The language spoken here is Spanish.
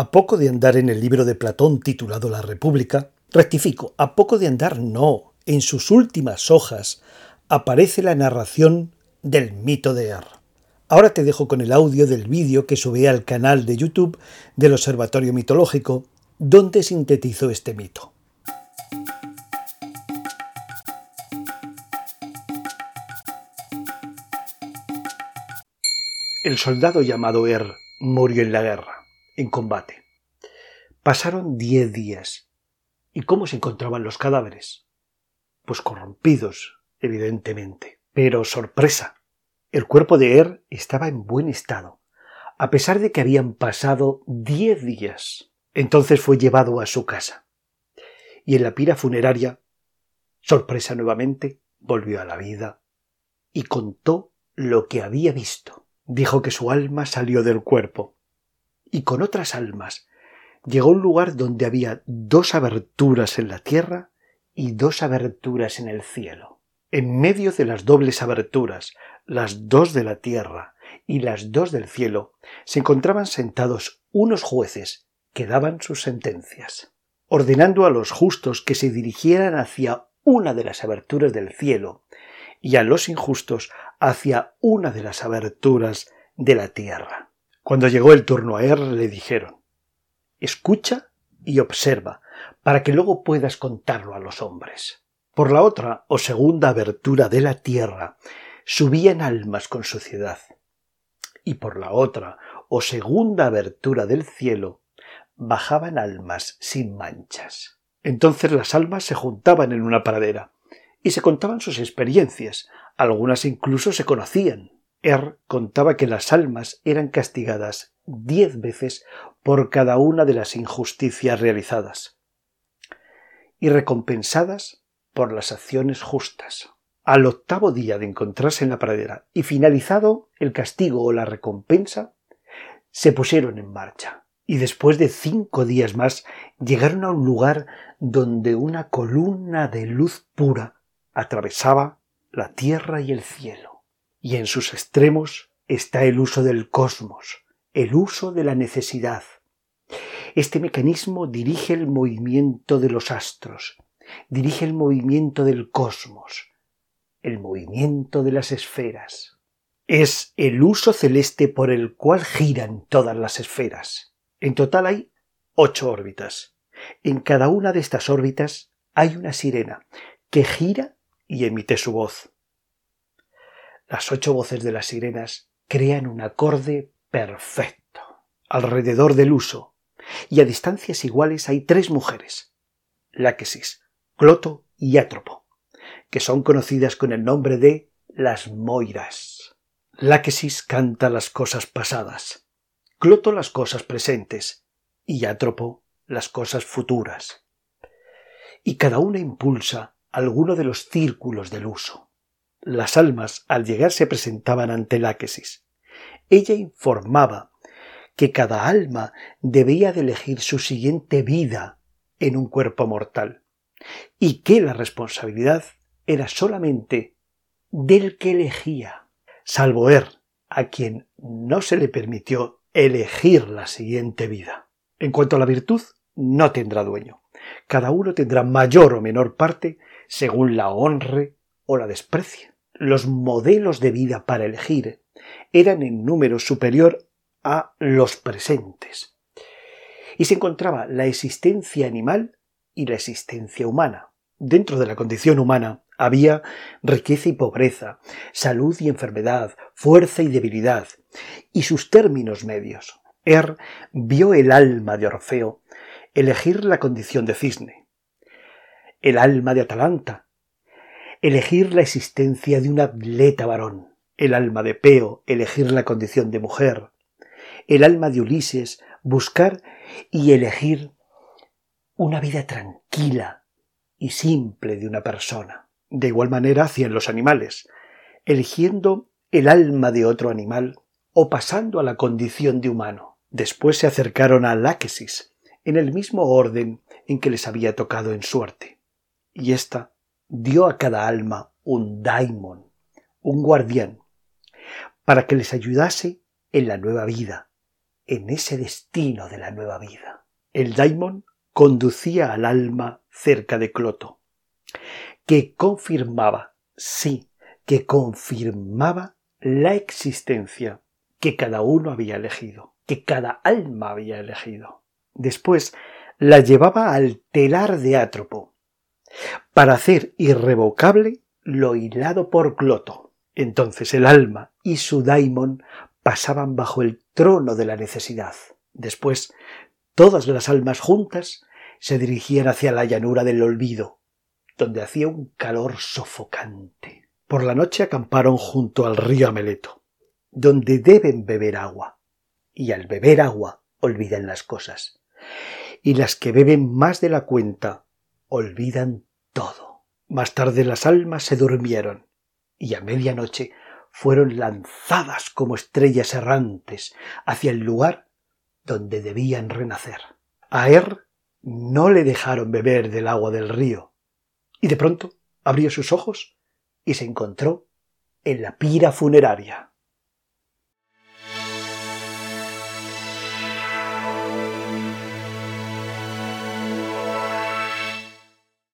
A poco de andar en el libro de Platón titulado La República, rectifico, a poco de andar no, en sus últimas hojas aparece la narración del mito de Er. Ahora te dejo con el audio del vídeo que subí al canal de YouTube del Observatorio Mitológico, donde sintetizó este mito. El soldado llamado Er murió en la guerra en combate. Pasaron diez días. ¿Y cómo se encontraban los cadáveres? Pues corrompidos, evidentemente. Pero sorpresa. El cuerpo de Er estaba en buen estado, a pesar de que habían pasado diez días. Entonces fue llevado a su casa. Y en la pira funeraria, sorpresa nuevamente, volvió a la vida y contó lo que había visto. Dijo que su alma salió del cuerpo y con otras almas llegó a un lugar donde había dos aberturas en la tierra y dos aberturas en el cielo. En medio de las dobles aberturas, las dos de la tierra y las dos del cielo, se encontraban sentados unos jueces que daban sus sentencias, ordenando a los justos que se dirigieran hacia una de las aberturas del cielo y a los injustos hacia una de las aberturas de la tierra. Cuando llegó el turno a Er le dijeron Escucha y observa, para que luego puedas contarlo a los hombres. Por la otra o segunda abertura de la tierra subían almas con suciedad, y por la otra o segunda abertura del cielo bajaban almas sin manchas. Entonces las almas se juntaban en una pradera y se contaban sus experiencias, algunas incluso se conocían. Er contaba que las almas eran castigadas diez veces por cada una de las injusticias realizadas y recompensadas por las acciones justas. Al octavo día de encontrarse en la pradera y finalizado el castigo o la recompensa, se pusieron en marcha y después de cinco días más llegaron a un lugar donde una columna de luz pura atravesaba la tierra y el cielo y en sus extremos está el uso del cosmos, el uso de la necesidad. Este mecanismo dirige el movimiento de los astros, dirige el movimiento del cosmos, el movimiento de las esferas. Es el uso celeste por el cual giran todas las esferas. En total hay ocho órbitas. En cada una de estas órbitas hay una sirena que gira y emite su voz. Las ocho voces de las sirenas crean un acorde perfecto alrededor del uso, y a distancias iguales hay tres mujeres, Láquesis, Cloto y Átropo, que son conocidas con el nombre de las Moiras. Láquesis canta las cosas pasadas, Cloto las cosas presentes y Átropo las cosas futuras. Y cada una impulsa alguno de los círculos del uso. Las almas al llegar se presentaban ante Láquesis. Ella informaba que cada alma debía de elegir su siguiente vida en un cuerpo mortal y que la responsabilidad era solamente del que elegía, salvo Er, a quien no se le permitió elegir la siguiente vida. En cuanto a la virtud, no tendrá dueño. Cada uno tendrá mayor o menor parte según la honre o la desprecie los modelos de vida para elegir eran en número superior a los presentes. Y se encontraba la existencia animal y la existencia humana. Dentro de la condición humana había riqueza y pobreza, salud y enfermedad, fuerza y debilidad, y sus términos medios. Er vio el alma de Orfeo elegir la condición de cisne, el alma de Atalanta elegir la existencia de un atleta varón, el alma de Peo, elegir la condición de mujer, el alma de Ulises, buscar y elegir una vida tranquila y simple de una persona. De igual manera hacían los animales, eligiendo el alma de otro animal o pasando a la condición de humano. Después se acercaron a Láquesis, en el mismo orden en que les había tocado en suerte. Y ésta dio a cada alma un daimon, un guardián, para que les ayudase en la nueva vida, en ese destino de la nueva vida. El daimon conducía al alma cerca de Cloto, que confirmaba, sí, que confirmaba la existencia que cada uno había elegido, que cada alma había elegido. Después la llevaba al telar de Átropo, para hacer irrevocable lo hilado por Cloto. Entonces el alma y su daimon pasaban bajo el trono de la necesidad. Después, todas las almas juntas se dirigían hacia la llanura del olvido, donde hacía un calor sofocante. Por la noche acamparon junto al río Ameleto, donde deben beber agua, y al beber agua olvidan las cosas. Y las que beben más de la cuenta olvidan todo. Más tarde las almas se durmieron, y a medianoche fueron lanzadas como estrellas errantes hacia el lugar donde debían renacer. A Er no le dejaron beber del agua del río, y de pronto abrió sus ojos y se encontró en la pira funeraria.